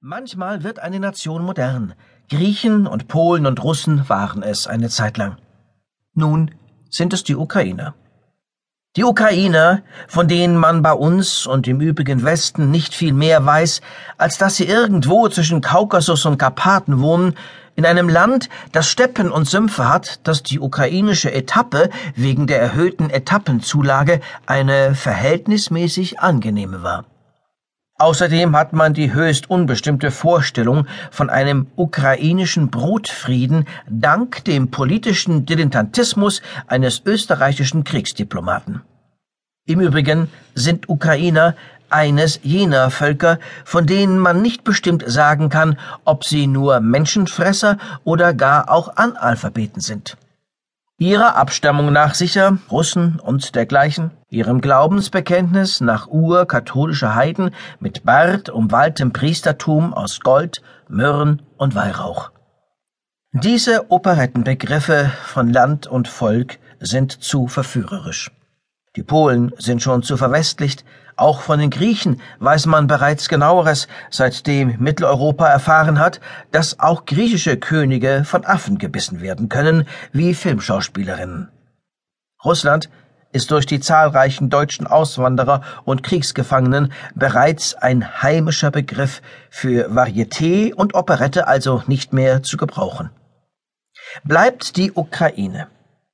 Manchmal wird eine Nation modern. Griechen und Polen und Russen waren es eine Zeit lang. Nun sind es die Ukrainer. Die Ukrainer, von denen man bei uns und im übrigen Westen nicht viel mehr weiß, als dass sie irgendwo zwischen Kaukasus und Karpaten wohnen, in einem Land, das Steppen und Sümpfe hat, dass die ukrainische Etappe wegen der erhöhten Etappenzulage eine verhältnismäßig angenehme war. Außerdem hat man die höchst unbestimmte Vorstellung von einem ukrainischen Brotfrieden dank dem politischen Dilettantismus eines österreichischen Kriegsdiplomaten. Im Übrigen sind Ukrainer eines jener Völker, von denen man nicht bestimmt sagen kann, ob sie nur Menschenfresser oder gar auch Analphabeten sind. Ihrer Abstammung nach sicher Russen und dergleichen, ihrem Glaubensbekenntnis nach urkatholischer Heiden mit Bart umwalltem Priestertum aus Gold, Myrrhen und Weihrauch. Diese Operettenbegriffe von Land und Volk sind zu verführerisch. Die Polen sind schon zu verwestlicht, auch von den Griechen weiß man bereits genaueres, seitdem Mitteleuropa erfahren hat, dass auch griechische Könige von Affen gebissen werden können, wie Filmschauspielerinnen. Russland ist durch die zahlreichen deutschen Auswanderer und Kriegsgefangenen bereits ein heimischer Begriff für Varieté und Operette also nicht mehr zu gebrauchen. Bleibt die Ukraine.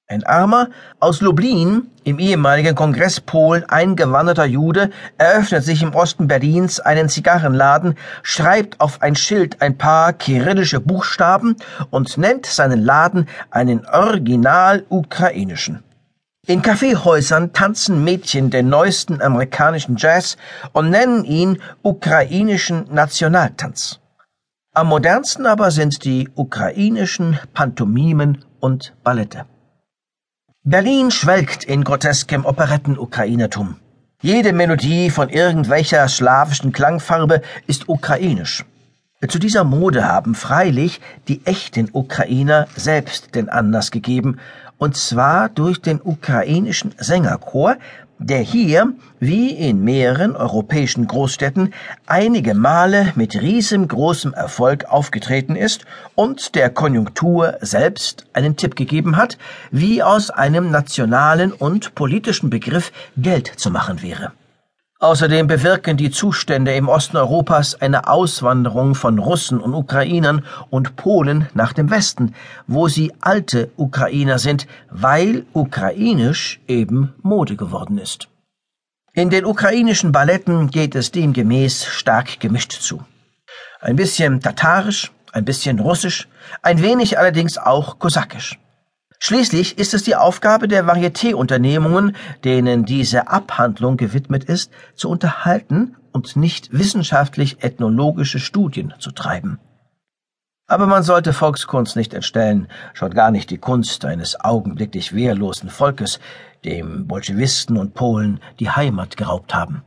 Ein armer, aus Lublin, im ehemaligen Kongress Polen eingewanderter Jude, eröffnet sich im Osten Berlins einen Zigarrenladen, schreibt auf ein Schild ein paar kyrillische Buchstaben und nennt seinen Laden einen original ukrainischen. In Kaffeehäusern tanzen Mädchen den neuesten amerikanischen Jazz und nennen ihn ukrainischen Nationaltanz. Am modernsten aber sind die ukrainischen Pantomimen und Ballette. Berlin schwelgt in groteskem Operetten-Ukrainertum. Jede Melodie von irgendwelcher slawischen Klangfarbe ist ukrainisch. Zu dieser Mode haben freilich die echten Ukrainer selbst den Anlass gegeben, und zwar durch den ukrainischen Sängerchor, der hier, wie in mehreren europäischen Großstädten, einige Male mit riesengroßem Erfolg aufgetreten ist und der Konjunktur selbst einen Tipp gegeben hat, wie aus einem nationalen und politischen Begriff Geld zu machen wäre. Außerdem bewirken die Zustände im Osten Europas eine Auswanderung von Russen und Ukrainern und Polen nach dem Westen, wo sie alte Ukrainer sind, weil ukrainisch eben Mode geworden ist. In den ukrainischen Balletten geht es demgemäß stark gemischt zu. Ein bisschen tatarisch, ein bisschen russisch, ein wenig allerdings auch kosakisch. Schließlich ist es die Aufgabe der Varieté-Unternehmungen, denen diese Abhandlung gewidmet ist, zu unterhalten und nicht wissenschaftlich-ethnologische Studien zu treiben. Aber man sollte Volkskunst nicht entstellen, schon gar nicht die Kunst eines augenblicklich wehrlosen Volkes, dem Bolschewisten und Polen die Heimat geraubt haben.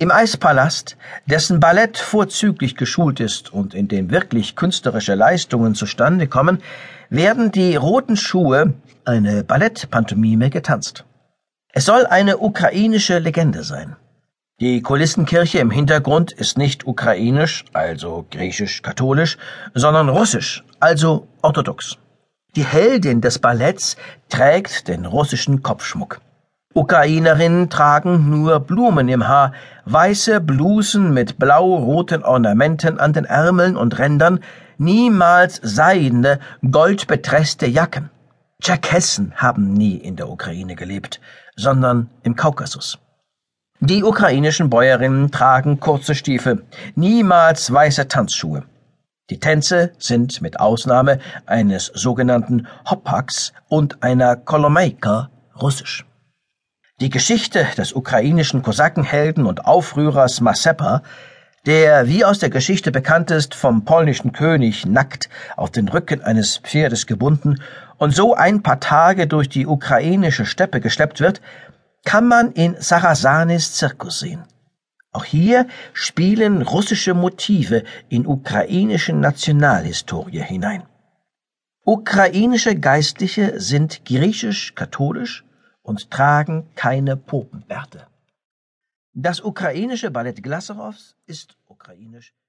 Im Eispalast, dessen Ballett vorzüglich geschult ist und in dem wirklich künstlerische Leistungen zustande kommen, werden die roten Schuhe, eine Ballettpantomime, getanzt. Es soll eine ukrainische Legende sein. Die Kulissenkirche im Hintergrund ist nicht ukrainisch, also griechisch-katholisch, sondern russisch, also orthodox. Die Heldin des Balletts trägt den russischen Kopfschmuck. Ukrainerinnen tragen nur Blumen im Haar, weiße Blusen mit blau-roten Ornamenten an den Ärmeln und Rändern, niemals seidene, goldbetreßte Jacken. Tscherkessen haben nie in der Ukraine gelebt, sondern im Kaukasus. Die ukrainischen Bäuerinnen tragen kurze Stiefel, niemals weiße Tanzschuhe. Die Tänze sind mit Ausnahme eines sogenannten Hopaks und einer Kolomeika russisch. Die Geschichte des ukrainischen Kosakenhelden und Aufrührers Masepa, der, wie aus der Geschichte bekannt ist, vom polnischen König nackt auf den Rücken eines Pferdes gebunden und so ein paar Tage durch die ukrainische Steppe geschleppt wird, kann man in Sarasanis Zirkus sehen. Auch hier spielen russische Motive in ukrainische Nationalhistorie hinein. Ukrainische Geistliche sind griechisch-katholisch, und tragen keine Popenbärte. Das ukrainische Ballett Glasserows ist ukrainisch